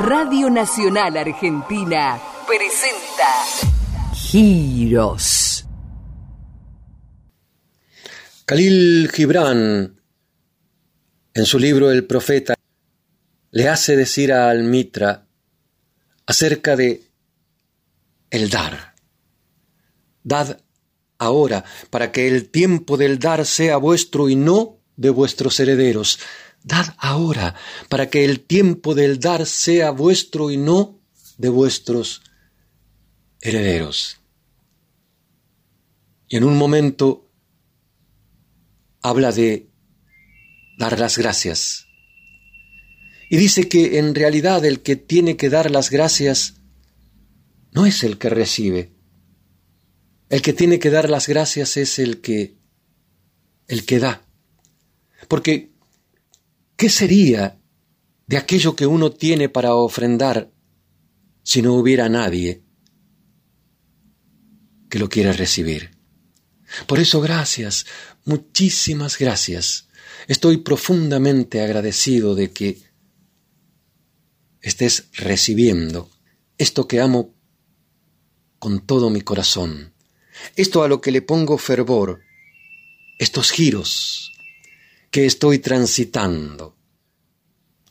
Radio Nacional Argentina presenta Giros. Khalil Gibran, en su libro El Profeta, le hace decir a Al-Mitra acerca de el dar. Dad ahora, para que el tiempo del dar sea vuestro y no de vuestros herederos. Dad ahora, para que el tiempo del dar sea vuestro y no de vuestros herederos. Y en un momento habla de dar las gracias. Y dice que en realidad el que tiene que dar las gracias no es el que recibe. El que tiene que dar las gracias es el que el que da. Porque ¿qué sería de aquello que uno tiene para ofrendar si no hubiera nadie que lo quiera recibir? Por eso gracias, muchísimas gracias. Estoy profundamente agradecido de que estés recibiendo esto que amo con todo mi corazón, esto a lo que le pongo fervor, estos giros que estoy transitando,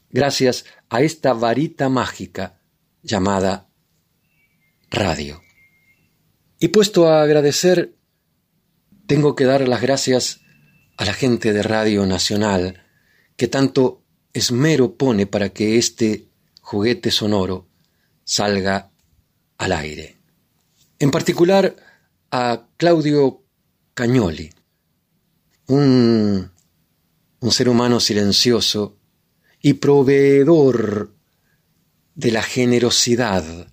gracias a esta varita mágica llamada radio. Y puesto a agradecer, tengo que dar las gracias a la gente de Radio Nacional, que tanto esmero pone para que este juguete sonoro salga al aire. En particular a Claudio Cagnoli, un, un ser humano silencioso y proveedor de la generosidad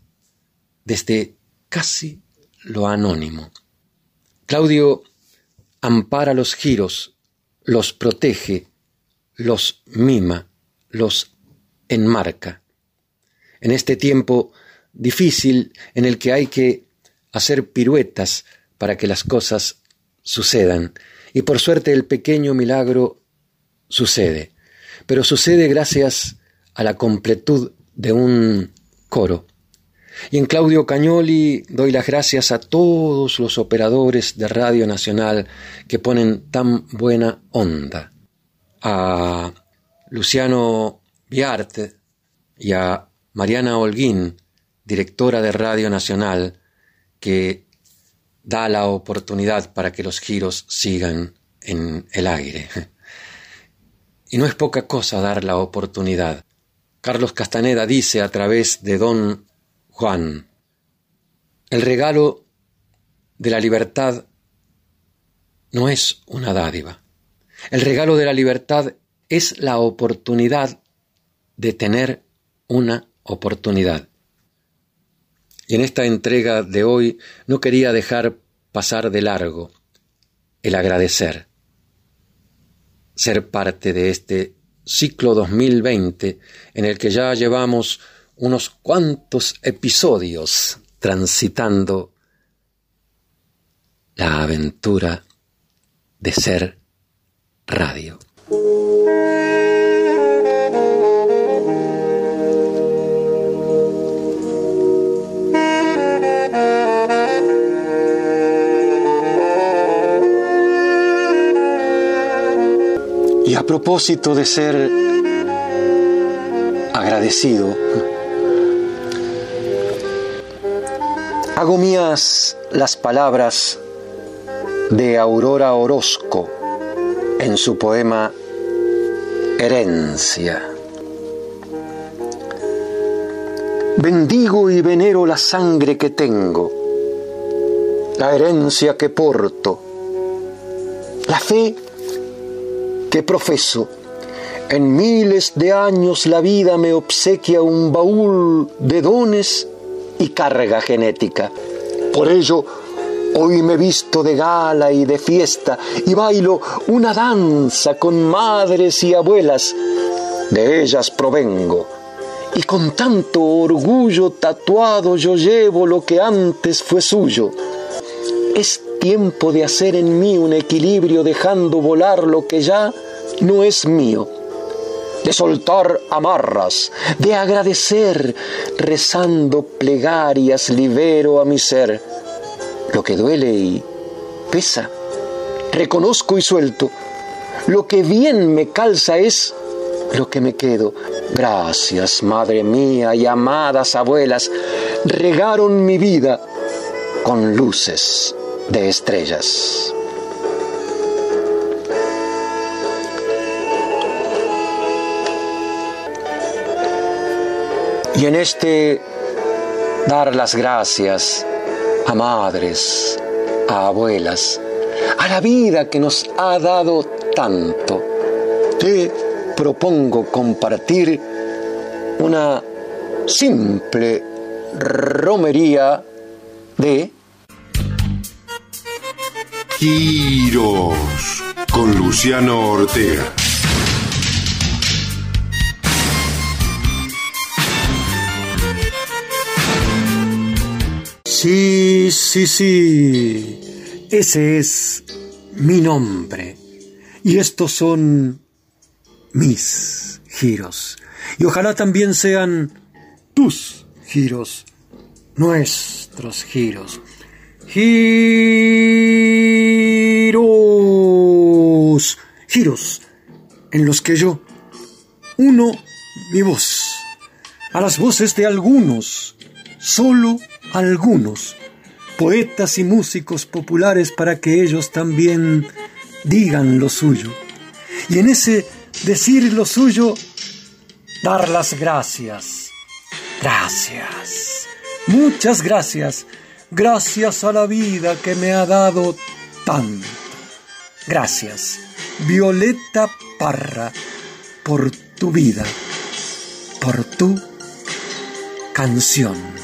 desde casi lo anónimo. Claudio ampara los giros, los protege, los mima, los enmarca. En este tiempo difícil en el que hay que hacer piruetas para que las cosas sucedan, y por suerte el pequeño milagro sucede, pero sucede gracias a la completud de un coro y en Claudio Cañoli doy las gracias a todos los operadores de Radio Nacional que ponen tan buena onda. A Luciano Viarte y a Mariana Holguín, directora de Radio Nacional, que da la oportunidad para que los giros sigan en el aire. Y no es poca cosa dar la oportunidad. Carlos Castaneda dice a través de don Juan, el regalo de la libertad no es una dádiva. El regalo de la libertad es la oportunidad de tener una oportunidad. Y en esta entrega de hoy no quería dejar pasar de largo el agradecer, ser parte de este ciclo 2020 en el que ya llevamos unos cuantos episodios transitando la aventura de ser radio. Propósito de ser agradecido, Hago mías las palabras de Aurora Orozco en su poema Herencia. Bendigo y venero la sangre que tengo, la herencia que porto, la fe que profeso. En miles de años la vida me obsequia un baúl de dones y carga genética. Por ello, hoy me visto de gala y de fiesta y bailo una danza con madres y abuelas. De ellas provengo. Y con tanto orgullo tatuado yo llevo lo que antes fue suyo. Es tiempo de hacer en mí un equilibrio dejando volar lo que ya no es mío. de soltar amarras, de agradecer, rezando plegarias, libero a mi ser. Lo que duele y pesa, reconozco y suelto. Lo que bien me calza es lo que me quedo. Gracias, madre mía y amadas abuelas, regaron mi vida con luces de estrellas. Y en este dar las gracias a madres, a abuelas, a la vida que nos ha dado tanto, te propongo compartir una simple romería de Giros con Luciano Ortega. Sí, sí, sí. Ese es mi nombre. Y estos son mis giros. Y ojalá también sean tus giros, nuestros giros. Giros, giros en los que yo uno mi voz a las voces de algunos, solo algunos, poetas y músicos populares para que ellos también digan lo suyo. Y en ese decir lo suyo, dar las gracias. Gracias. Muchas gracias. Gracias a la vida que me ha dado tanto. Gracias, Violeta Parra, por tu vida, por tu canción.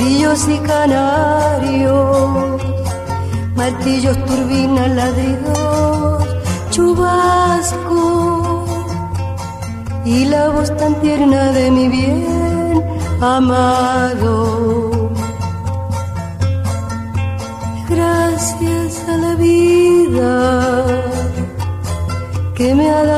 y canarios, martillos, turbinas, ladridos, chubasco y la voz tan tierna de mi bien amado. Gracias a la vida que me ha dado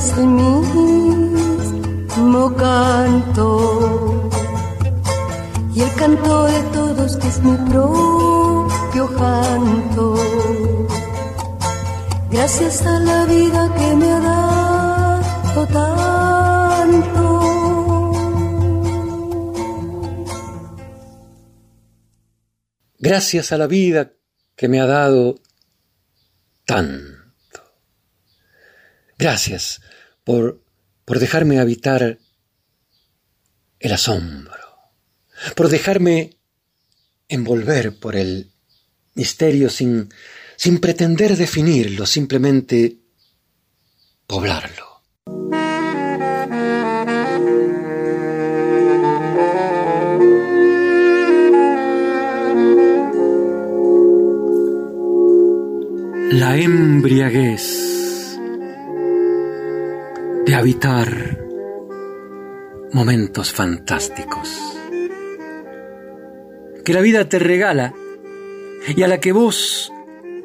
Es el mismo canto. Y el canto de todos que es mi propio canto. Gracias a la vida que me ha dado tanto. Gracias a la vida que me ha dado tanto. Gracias por, por dejarme habitar el asombro, por dejarme envolver por el misterio sin, sin pretender definirlo, simplemente poblarlo. La embriaguez habitar momentos fantásticos. que la vida te regala y a la que vos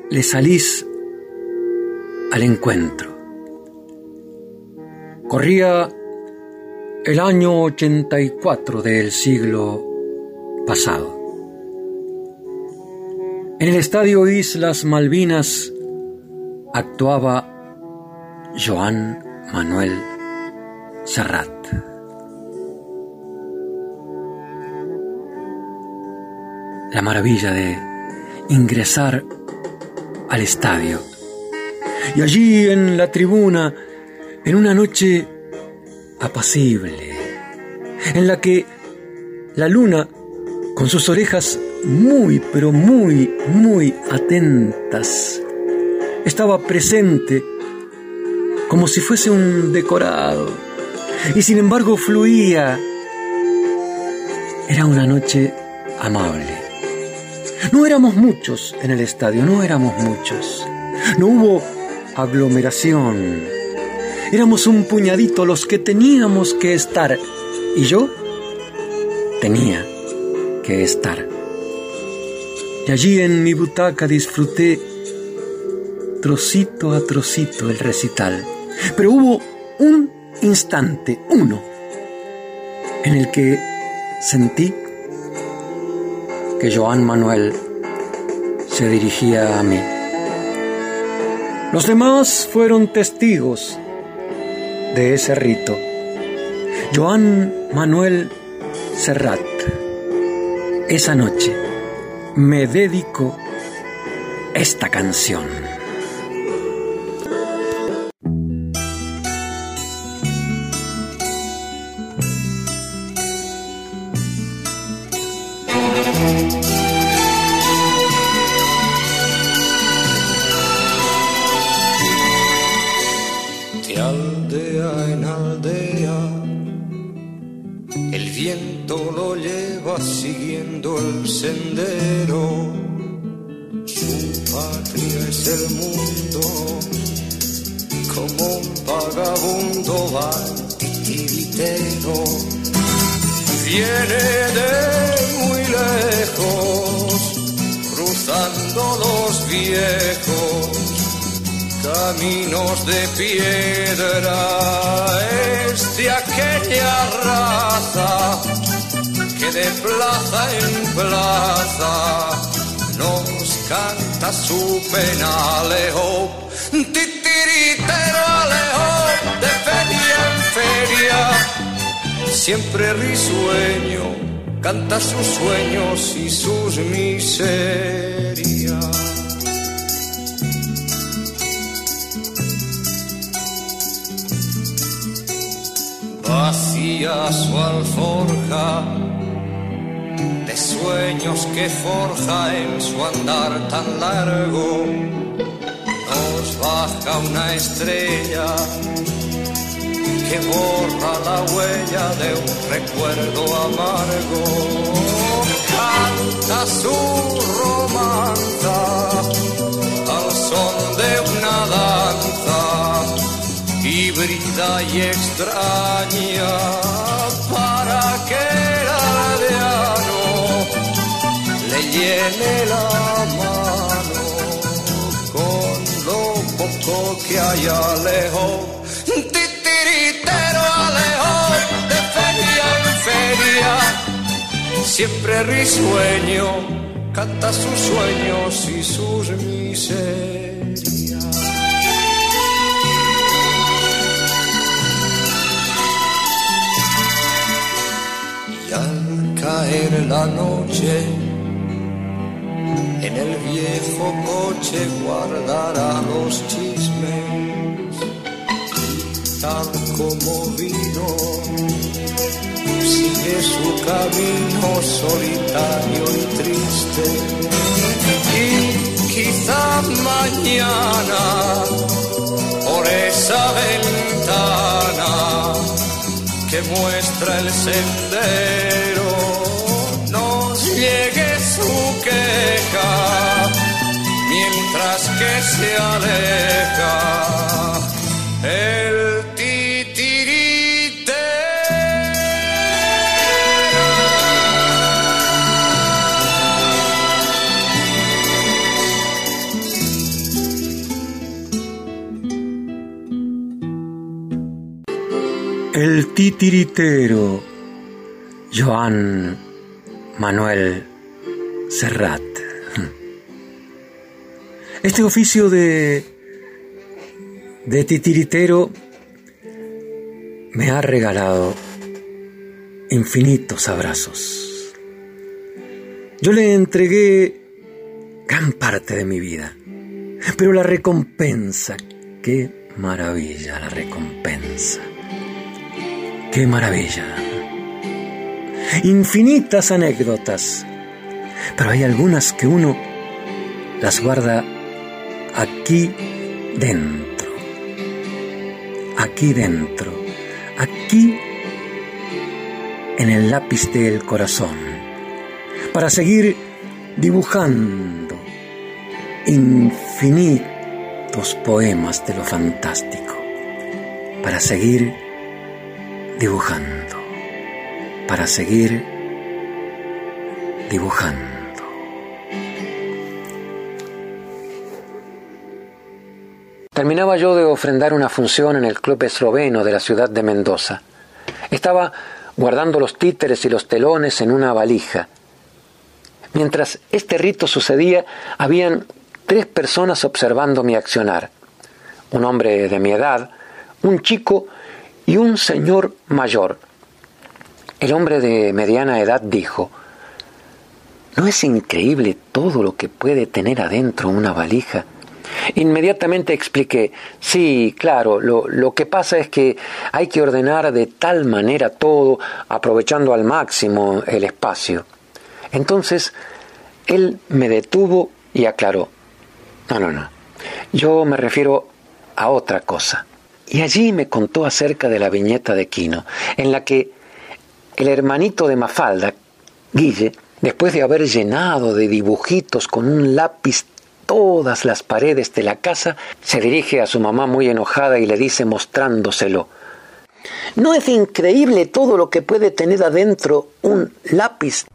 le salís Al encuentro. Corría el año 84 del siglo pasado. En el estadio Islas Malvinas actuaba Joan Manuel Serrat. La maravilla de ingresar al estadio y allí en la tribuna, en una noche apacible, en la que la luna, con sus orejas muy, pero muy, muy atentas, estaba presente como si fuese un decorado, y sin embargo fluía. Era una noche amable. No éramos muchos en el estadio, no éramos muchos. No hubo aglomeración. Éramos un puñadito los que teníamos que estar. Y yo Tenía que estar. Y allí en mi butaca disfruté trocito a trocito el recital. Pero hubo un instante, uno, en el que sentí que Joan Manuel se dirigía a mí. Los demás fueron testigos de ese rito. Joan Manuel Serrat, esa noche me dedico esta canción. Risueño canta sus sueños y sus miserias vacía su alforja de sueños que forja en su andar tan largo. Nos baja una estrella borra la huella de un recuerdo amargo. Canta su romanza al son de una danza híbrida y extraña para que el aldeano le llene la mano con lo poco que hay lejos. Siempre risueño, canta sus sueños y sus miserias. caer la noche, en el viejo coche guardará los chismes, tal como vino, sigue su camino solitario y triste. Y quizá mañana, por esa ventana, que muestra el sendero llegue su queja mientras que se aleja titiritero, Joan Manuel Serrat. Este oficio de, de titiritero me ha regalado infinitos abrazos. Yo le entregué gran parte de mi vida, pero la recompensa, qué maravilla la recompensa, qué maravilla. Infinitas anécdotas, pero hay algunas que uno las guarda aquí dentro, aquí dentro, aquí en el lápiz del corazón, para seguir dibujando infinitos poemas de lo fantástico, para seguir dibujando para seguir dibujando. Terminaba yo de ofrendar una función en el club esloveno de la ciudad de Mendoza. Estaba guardando los títeres y los telones en una valija. Mientras este rito sucedía, habían tres personas observando mi accionar. Un hombre de mi edad, un chico y un señor mayor, el hombre de mediana edad dijo, ¿no es increíble todo lo que puede tener adentro una valija? Inmediatamente expliqué, sí, claro, lo, lo, que pasa es que hay que ordenar de tal manera todo, aprovechando al máximo el espacio. Entonces, él me detuvo y aclaró, no, no, no, yo me refiero a otra cosa. Y allí me contó acerca de la viñeta de Quino, en la que el hermanito de Mafalda, Guille, después de haber llenado de dibujitos con un lápiz todas las paredes de la casa, se dirige a su mamá muy enojada y le dice mostrándoselo. ¿No es increíble todo lo que puede tener adentro un lápiz?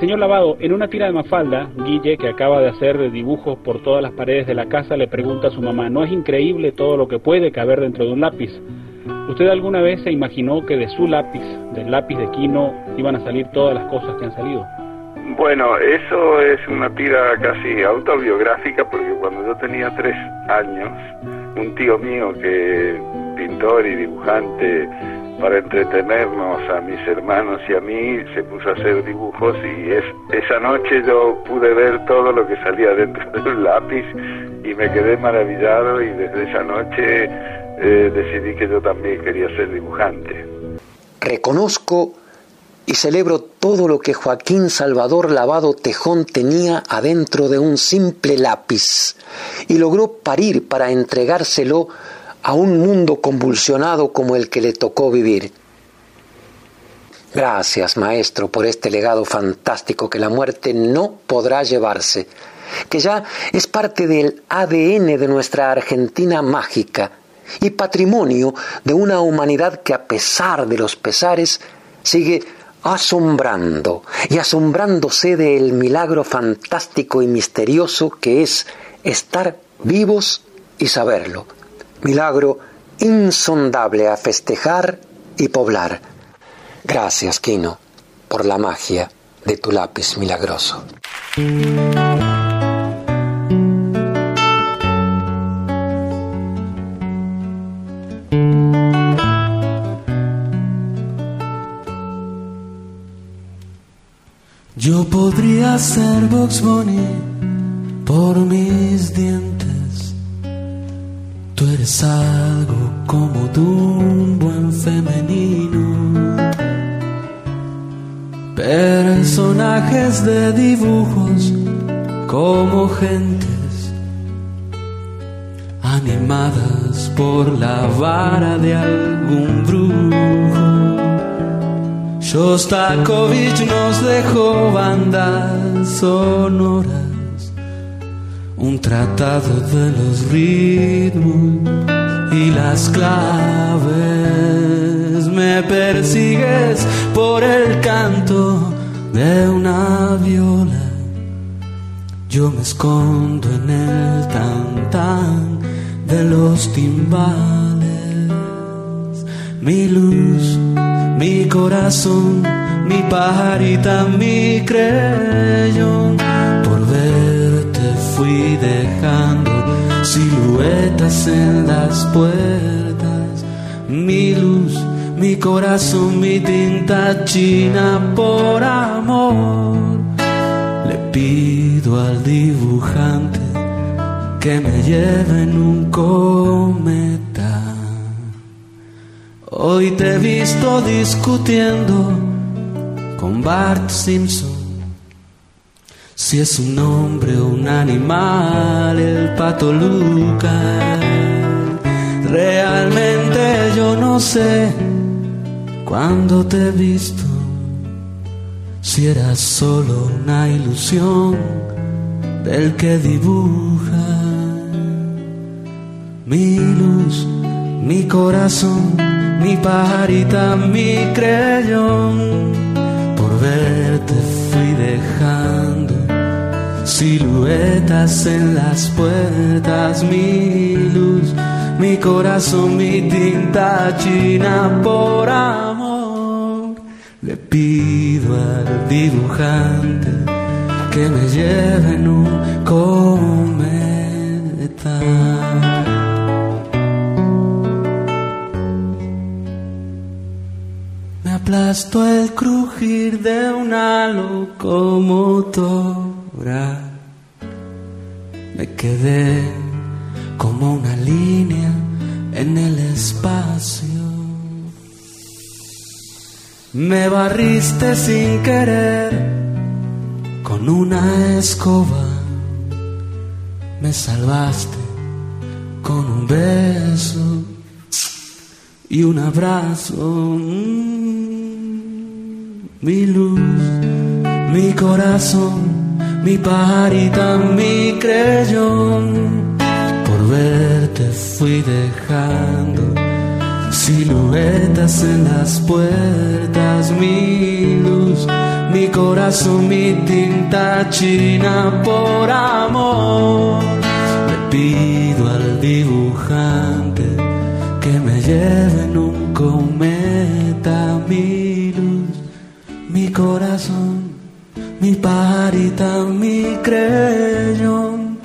Señor Lavado, en una tira de Mafalda, Guille, que acaba de hacer dibujos por todas las paredes de la casa, le pregunta a su mamá, ¿no es increíble todo lo que puede caber dentro de un lápiz? ¿Usted alguna vez se imaginó que de su lápiz, del lápiz de Quino, iban a salir todas las cosas que han salido? Bueno, eso es una tira casi autobiográfica porque cuando yo tenía tres años, un tío mío que pintor y dibujante para entretenernos a mis hermanos y a mí se puso a hacer dibujos y es, esa noche yo pude ver todo lo que salía dentro del lápiz y me quedé maravillado y desde esa noche eh, decidí que yo también quería ser dibujante. Reconozco y celebro todo lo que Joaquín Salvador Lavado Tejón tenía adentro de un simple lápiz y logró parir para entregárselo a un mundo convulsionado como el que le tocó vivir. Gracias, maestro, por este legado fantástico que la muerte no podrá llevarse, que ya es parte del ADN de nuestra Argentina mágica y patrimonio de una humanidad que a pesar de los pesares sigue asombrando y asombrándose del milagro fantástico y misterioso que es estar vivos y saberlo milagro insondable a festejar y poblar. Gracias, Quino, por la magia de tu lápiz milagroso. Yo podría ser Box Bunny por mis dientes Tú eres algo como tú, un buen femenino. Personajes de dibujos como gentes animadas por la vara de algún brujo. Shostakovich nos dejó bandas sonoras un tratado de los ritmos y las claves. Me persigues por el canto de una viola. Yo me escondo en el tan tan de los timbales. Mi luz, mi corazón, mi pajarita, mi creyón por ver fui dejando siluetas en las puertas, mi luz, mi corazón, mi tinta china por amor. Le pido al dibujante que me lleve en un cometa. Hoy te he visto discutiendo con Bart Simpson si es un hombre o un animal, el pato Lucas. Realmente yo no sé cuándo te he visto. Si eras solo una ilusión del que dibuja mi luz, mi corazón, mi pajarita, mi creyón. Por verte fui dejando siluetas en las puertas, mi luz, mi corazón, mi tinta china por amor. Le pido al dibujante que me lleve en un cometa. Me aplasto el crujir de una locomotora me quedé como una línea en el espacio. Me barriste sin querer con una escoba. Me salvaste con un beso y un abrazo. Mm, mi luz, mi corazón mi pajarita, mi creyón. Por verte fui dejando siluetas en las puertas, mi luz, mi corazón, mi tinta china por amor. Le pido al dibujante que me lleve en un cometa mi luz, mi corazón, mi parita, mi creyón.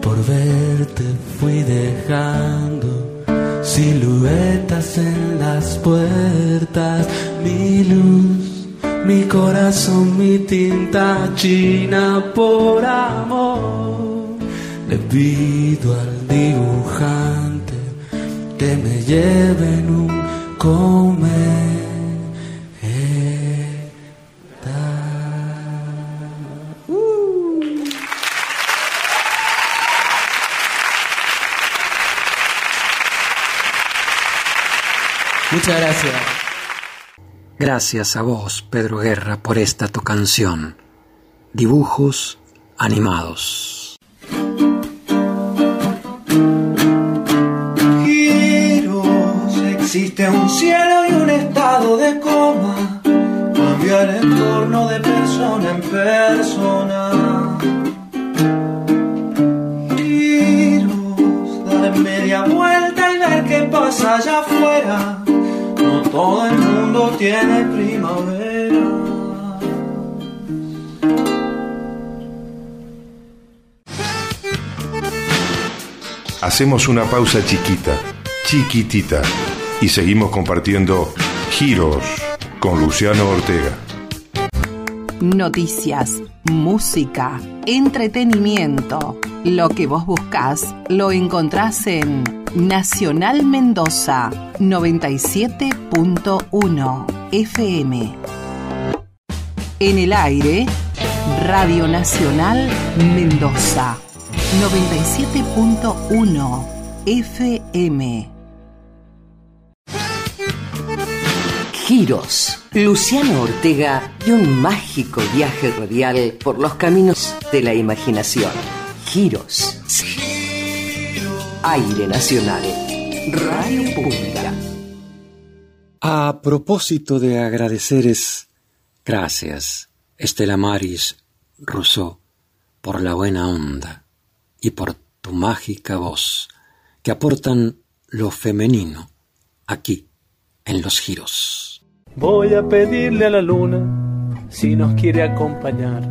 Por verte fui dejando siluetas en las puertas, mi luz mi corazón, mi tinta china por amor. Le pido al dibujante que me lleve en un comer. Muchas gracias. Gracias a vos, Pedro Guerra, por esta tu canción. Dibujos animados. Giros, existe un cielo y un estado de coma. Cambia el entorno de persona en persona. Giros, dar media vuelta y ver qué pasa allá afuera todo el mundo tiene primavera. Hacemos una pausa chiquita, chiquitita, y seguimos compartiendo Giros con Luciano Ortega. Noticias, música, entretenimiento. Lo que vos buscás lo encontrás en Nacional Mendoza 97.1 FM. En el aire, Radio Nacional Mendoza 97.1 FM. Giros. Luciano Ortega y un mágico viaje radial por los caminos de la imaginación. Giros. Aire Nacional. Radio Pública. A propósito de agradeceres, gracias, Estela Maris Rousseau, por la buena onda y por tu mágica voz, que aportan lo femenino aquí, en los giros. Voy a pedirle a la luna si nos quiere acompañar,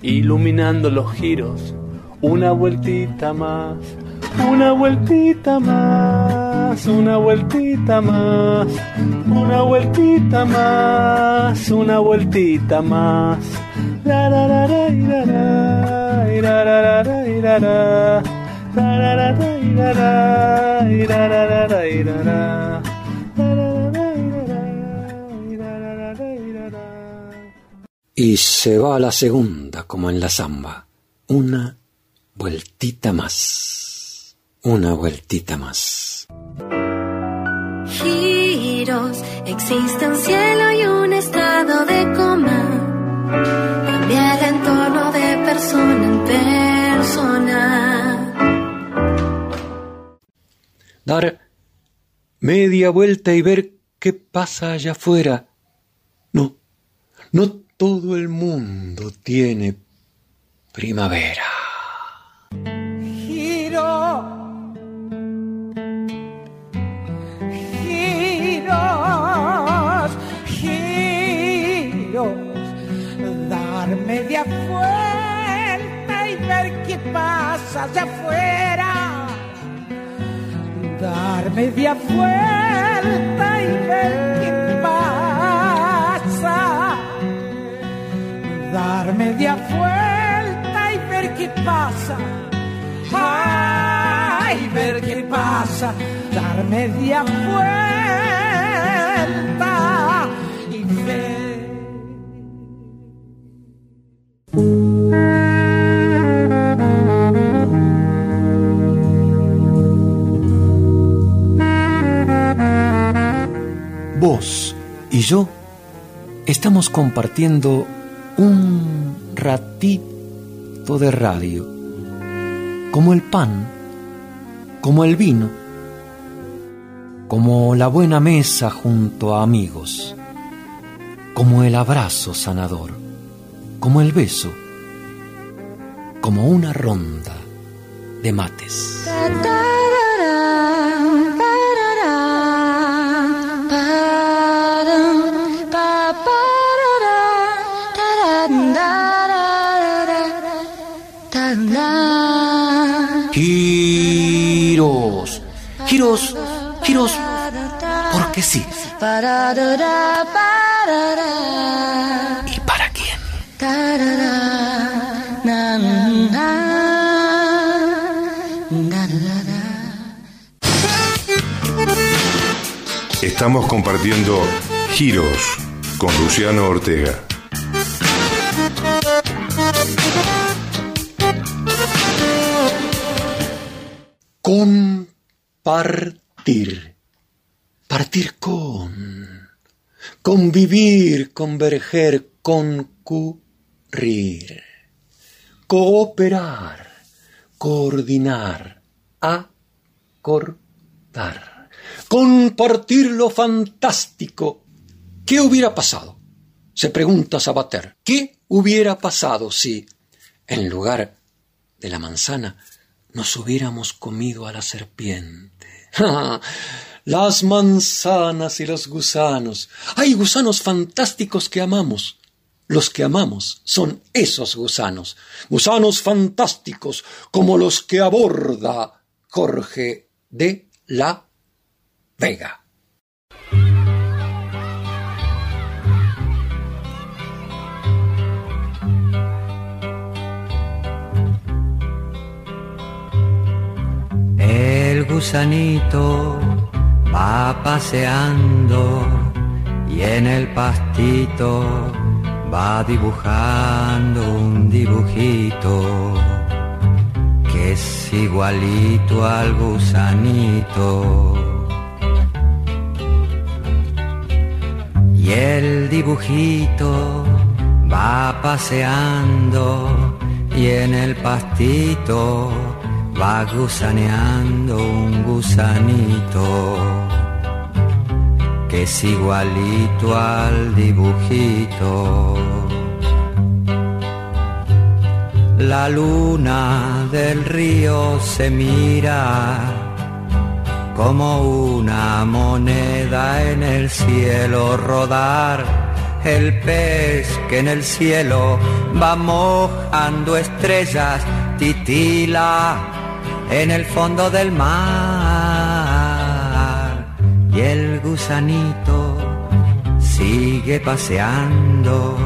iluminando los giros, una vueltita más una vueltita más, una vueltita más, una vueltita más, una vueltita más. La la la Y se va a la segunda como en la samba. Una vueltita más una vueltita más. Giros, existe un cielo y un estado de coma. Cambia el entorno de persona en persona. Dar media vuelta y ver qué pasa allá afuera. No, no todo el mundo tiene primavera. Allá afuera. Dar media vuelta y ver qué pasa. Dar media vuelta y ver qué pasa. Ay, ver qué pasa. Dar media vuelta Vos y yo estamos compartiendo un ratito de radio, como el pan, como el vino, como la buena mesa junto a amigos, como el abrazo sanador como el beso, como una ronda de mates. Giros, giros, porque sí. ¿Y para quién? Estamos compartiendo Giros con Luciano Ortega. Compartir. Partir con. Convivir, converger, concurrir. Cooperar, coordinar, acordar. Compartir lo fantástico. ¿Qué hubiera pasado? Se pregunta Sabater. ¿Qué hubiera pasado si, en lugar de la manzana, nos hubiéramos comido a la serpiente? Las manzanas y los gusanos. Hay gusanos fantásticos que amamos. Los que amamos son esos gusanos. Gusanos fantásticos como los que aborda Jorge de la Vega. El gusanito va paseando y en el pastito va dibujando un dibujito que es igualito al gusanito. Y el dibujito va paseando y en el pastito va gusaneando un gusanito que es igualito al dibujito. La luna del río se mira como una moneda en el cielo rodar. El pez que en el cielo va mojando estrellas titila en el fondo del mar. Y el gusanito sigue paseando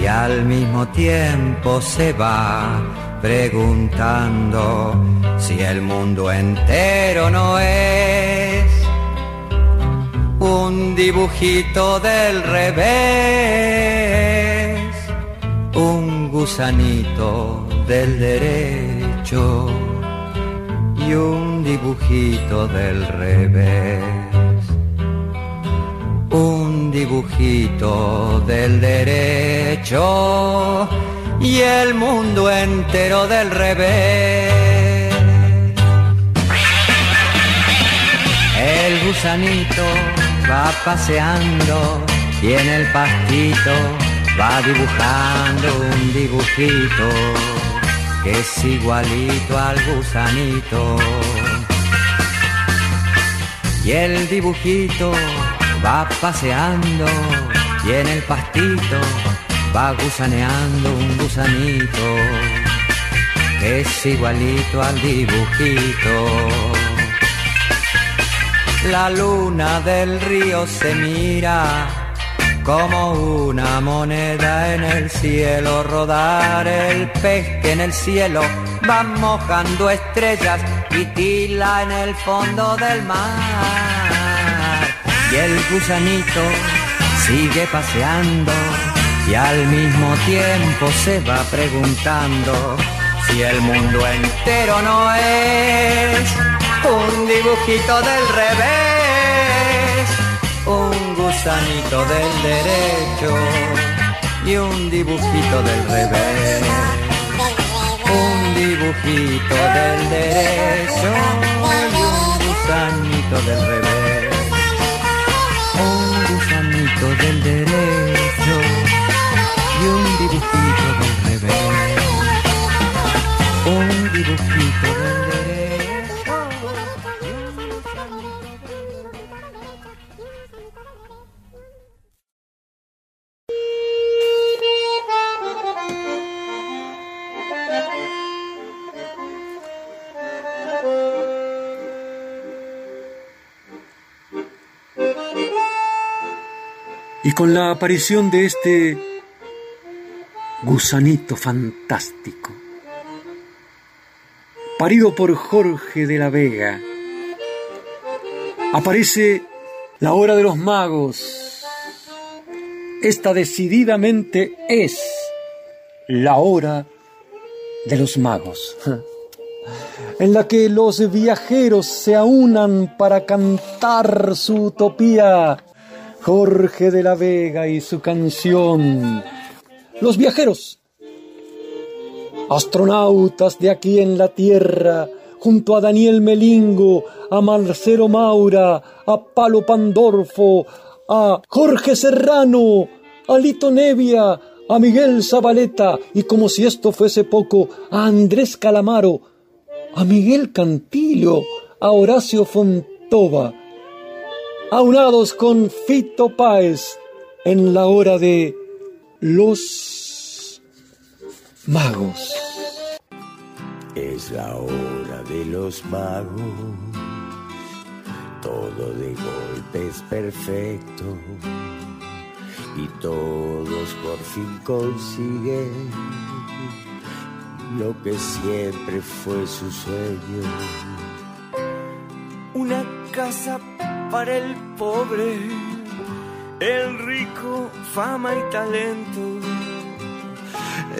y al mismo tiempo se va preguntando si el mundo entero no es un dibujito del revés, un gusanito del derecho y un dibujito del revés. Un dibujito del derecho y el mundo entero del revés. El gusanito va paseando y en el pastito va dibujando un dibujito que es igualito al gusanito. Y el dibujito va paseando y en el pastito va gusaneando un gusanito que es igualito al dibujito. La luna del río se mira como una moneda en el cielo rodar el pez que en el cielo va mojando estrellas y tila en el fondo del mar. Y el gusanito sigue paseando y al mismo tiempo se va preguntando si el mundo entero no es un dibujito del revés un gusanito del derecho y un dibujito del revés. Un dibujito del derecho y un gusanito del revés. Un gusanito del derecho con la aparición de este gusanito fantástico, parido por Jorge de la Vega, aparece la hora de los magos. Esta decididamente es la hora de los magos, en la que los viajeros se aunan para cantar su utopía. Jorge de la Vega y su canción. Los viajeros, astronautas de aquí en la Tierra, junto a Daniel Melingo, a Marcelo Maura, a Palo Pandorfo, a Jorge Serrano, a Lito Nevia, a Miguel Zabaleta y como si esto fuese poco, a Andrés Calamaro, a Miguel Cantillo, a Horacio Fontova, aunados con Fito Páez en la hora de los magos. Es la hora de los magos, todo de golpe es perfecto y todos por fin consiguen lo que siempre fue su sueño. Una casa para el pobre, el rico, fama y talento.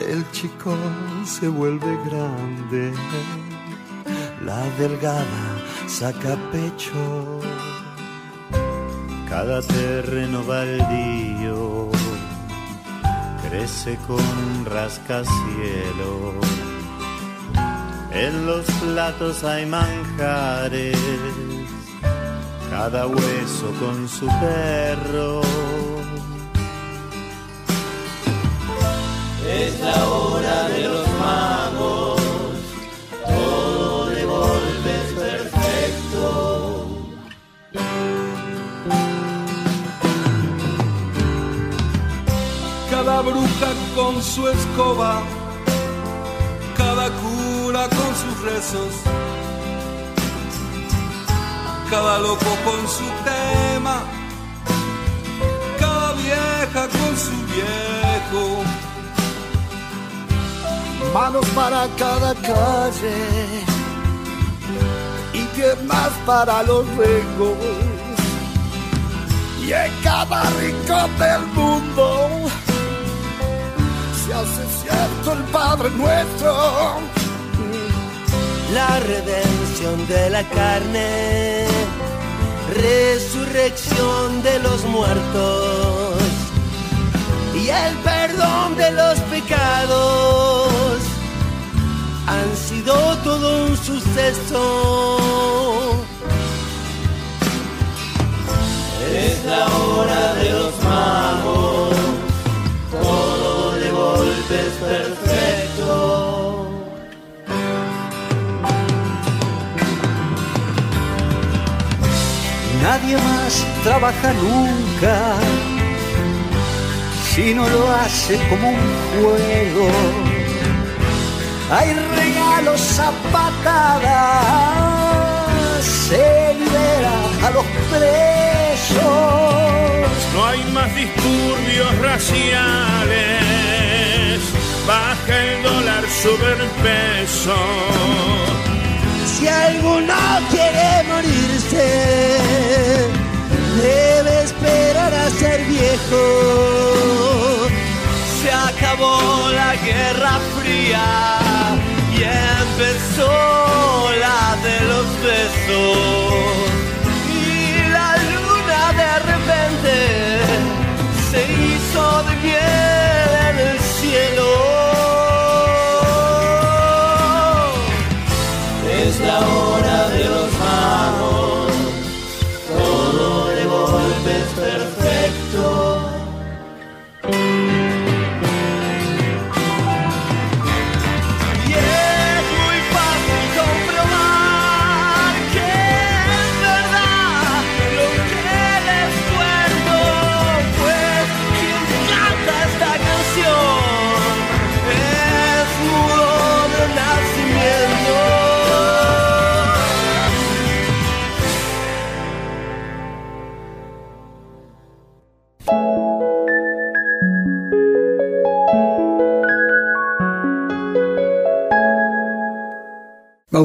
El chico se vuelve grande, la delgada saca pecho cada terreno baldío crece con rascacielos. En los platos hay manjares, cada hueso con su perro. Es la hora de los magos, todo de golpe es perfecto. cada bruja con su escoba, con sus rezos, cada loco con su tema, cada vieja con su viejo. Manos para cada calle y piernas para los rengos. Y en cada rincón del mundo se hace cierto el Padre nuestro. La redención de la carne, resurrección de los muertos y el perdón de los pecados han sido todo un suceso. Es la hora de los magos, todo de golpe es Nadie más trabaja nunca si no lo hace como un juego. Hay regalos a patadas, se libera a los presos. No hay más disturbios raciales, baja el dólar sobre el peso. Si alguno quiere morirse, y empezó la de los besos. Y la luna de repente se hizo de miel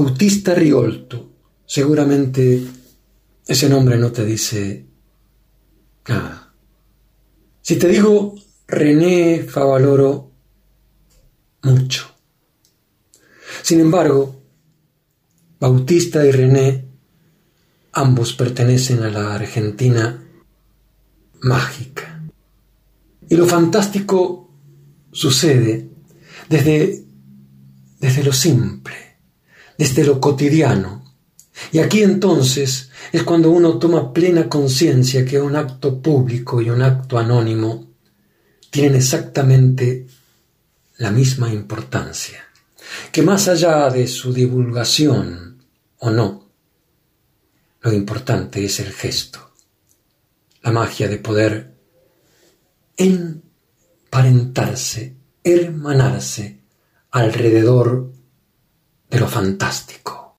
Bautista Riolto. Seguramente ese nombre no te dice nada. Si te digo René Favaloro, mucho. Sin embargo, Bautista y René ambos pertenecen a la Argentina mágica. Y lo fantástico sucede desde, desde lo simple, desde lo cotidiano. Y aquí entonces es cuando uno toma plena conciencia que un acto público y un acto anónimo tienen exactamente la misma importancia, que más allá de su divulgación o no, lo importante es el gesto, la magia de poder emparentarse, hermanarse alrededor de lo fantástico.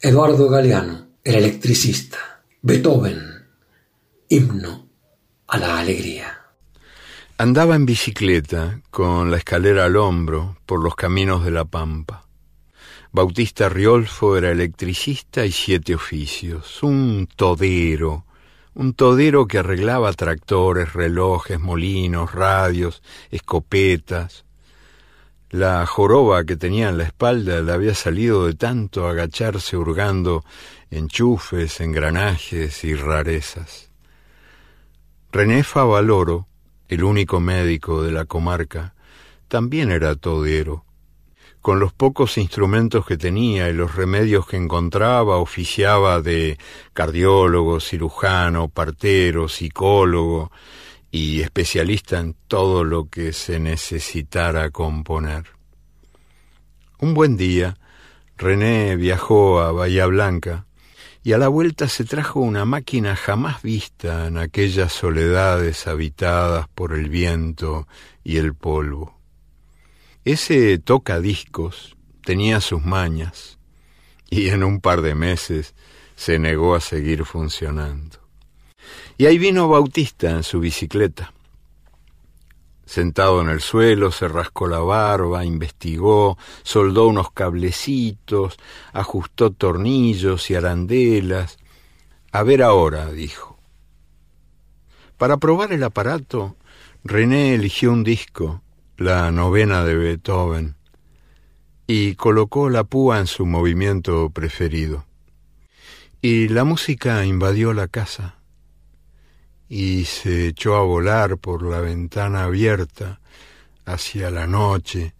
Eduardo Galeano, el electricista, Beethoven, himno a la alegría. Andaba en bicicleta, con la escalera al hombro, por los caminos de la Pampa. Bautista Riolfo era electricista y siete oficios, un todero, un todero que arreglaba tractores, relojes, molinos, radios, escopetas, la joroba que tenía en la espalda le había salido de tanto agacharse hurgando enchufes, engranajes y rarezas. René Favaloro, el único médico de la comarca, también era todero. Con los pocos instrumentos que tenía y los remedios que encontraba, oficiaba de cardiólogo, cirujano, partero, psicólogo, y especialista en todo lo que se necesitara componer. Un buen día, René viajó a Bahía Blanca y a la vuelta se trajo una máquina jamás vista en aquellas soledades habitadas por el viento y el polvo. Ese tocadiscos tenía sus mañas y en un par de meses se negó a seguir funcionando. Y ahí vino Bautista en su bicicleta. Sentado en el suelo, se rascó la barba, investigó, soldó unos cablecitos, ajustó tornillos y arandelas. A ver ahora, dijo. Para probar el aparato, René eligió un disco, la novena de Beethoven, y colocó la púa en su movimiento preferido. Y la música invadió la casa y se echó a volar por la ventana abierta hacia la noche,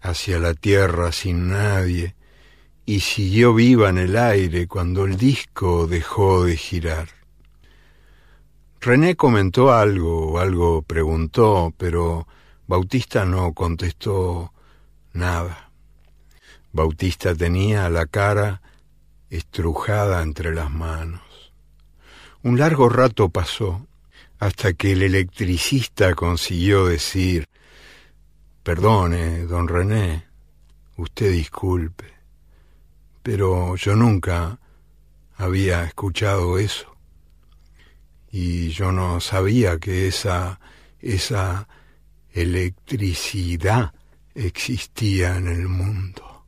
hacia la tierra sin nadie, y siguió viva en el aire cuando el disco dejó de girar. René comentó algo, algo preguntó, pero Bautista no contestó nada. Bautista tenía la cara estrujada entre las manos. Un largo rato pasó hasta que el electricista consiguió decir, Perdone, don René, usted disculpe, pero yo nunca había escuchado eso. Y yo no sabía que esa, esa electricidad existía en el mundo.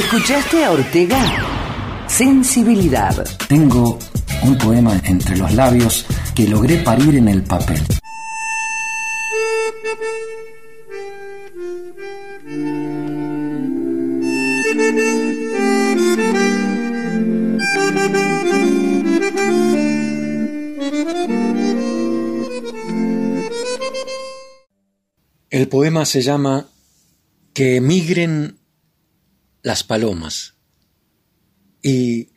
¿Escuchaste a Ortega? Sensibilidad. Tengo un poema entre los labios que logré parir en el papel. El poema se llama Que emigren las palomas y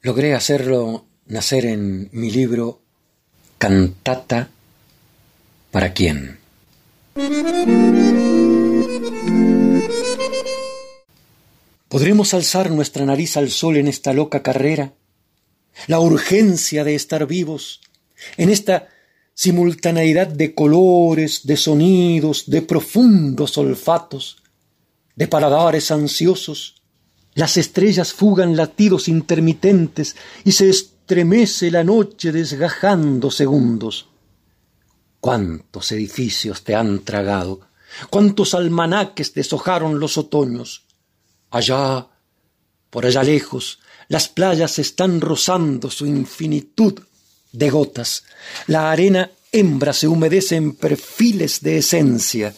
logré hacerlo nacer en mi libro Cantata para quién. ¿Podremos alzar nuestra nariz al sol en esta loca carrera? La urgencia de estar vivos, en esta simultaneidad de colores, de sonidos, de profundos olfatos, de paladares ansiosos, las estrellas fugan latidos intermitentes y se estremece la noche desgajando segundos. ¿Cuántos edificios te han tragado? ¿Cuántos almanaques deshojaron los otoños? Allá, por allá lejos, las playas están rozando su infinitud de gotas. La arena hembra se humedece en perfiles de esencia.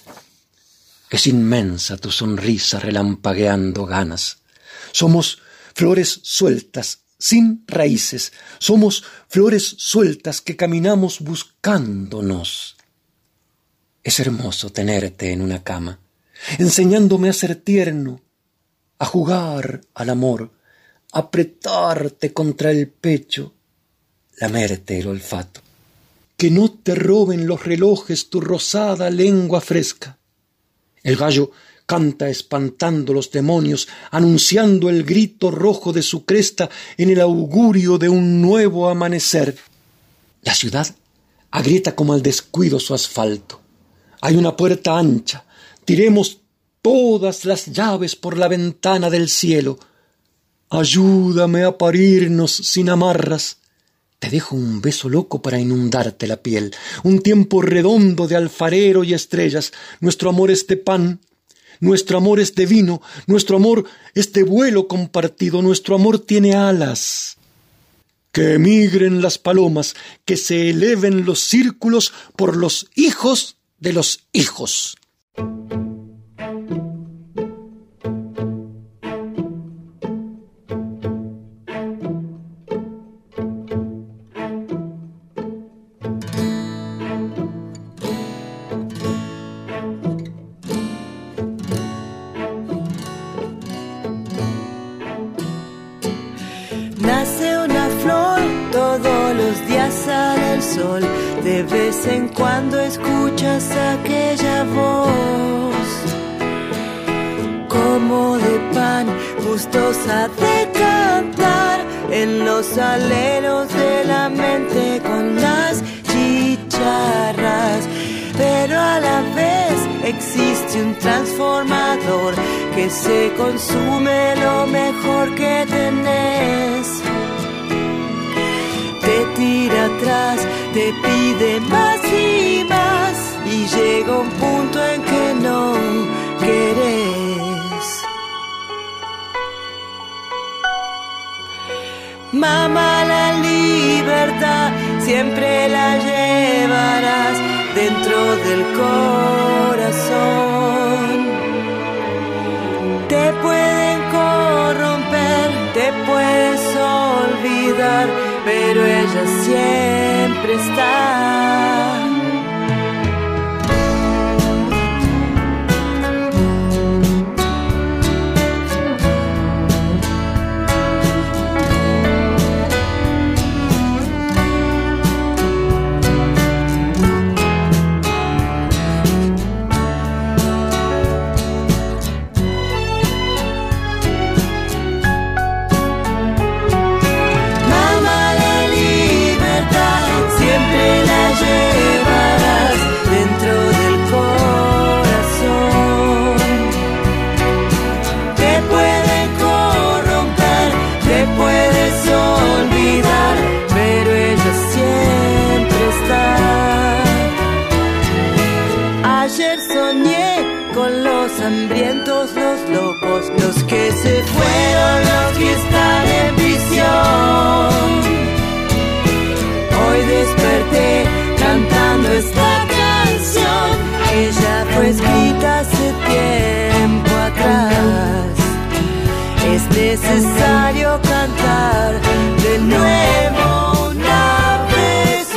Es inmensa tu sonrisa relampagueando ganas. Somos flores sueltas, sin raíces. Somos flores sueltas que caminamos buscándonos. Es hermoso tenerte en una cama, enseñándome a ser tierno, a jugar al amor, apretarte contra el pecho, lamerte el olfato. Que no te roben los relojes tu rosada lengua fresca. El gallo canta espantando los demonios, anunciando el grito rojo de su cresta en el augurio de un nuevo amanecer. La ciudad agrieta como al descuido su asfalto. Hay una puerta ancha. Tiremos todas las llaves por la ventana del cielo. Ayúdame a parirnos sin amarras. Te dejo un beso loco para inundarte la piel, un tiempo redondo de alfarero y estrellas. Nuestro amor es de pan, nuestro amor es de vino, nuestro amor es de vuelo compartido, nuestro amor tiene alas. Que emigren las palomas, que se eleven los círculos por los hijos de los hijos. Se consume lo mejor que tenés te tira atrás, te pide más y más y llega un punto en que no querés. Mamá, la libertad siempre la llevarás dentro del corazón. Pero ella siempre está. Cantando esta canción que ya fue escrita hace tiempo atrás. Es necesario cantar de nuevo una vez.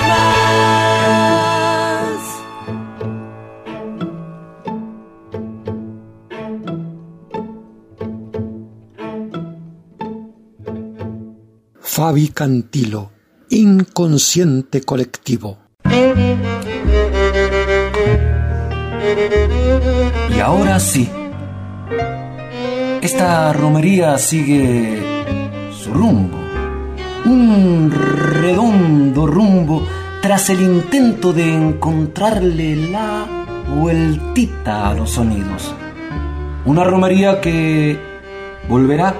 Fabi Cantilo, inconsciente colectivo. Y ahora sí, esta romería sigue su rumbo, un redondo rumbo tras el intento de encontrarle la vueltita a los sonidos. Una romería que volverá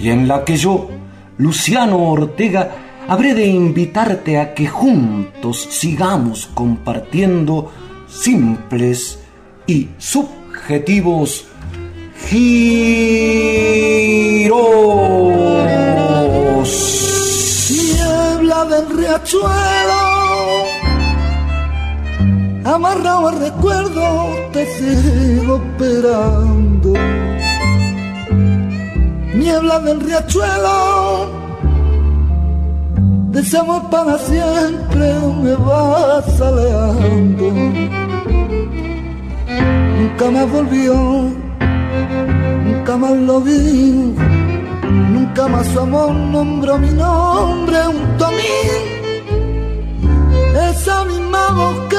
y en la que yo, Luciano Ortega, habré de invitarte a que juntos sigamos compartiendo simples y subjetivos giros. Niebla del riachuelo, amarrado al recuerdo, te sigo esperando. Niebla del riachuelo, deseamos para siempre, me vas alejando. Nunca más volvió, nunca más lo vi, nunca más su amor nombró mi nombre, un tomín. Esa misma voz que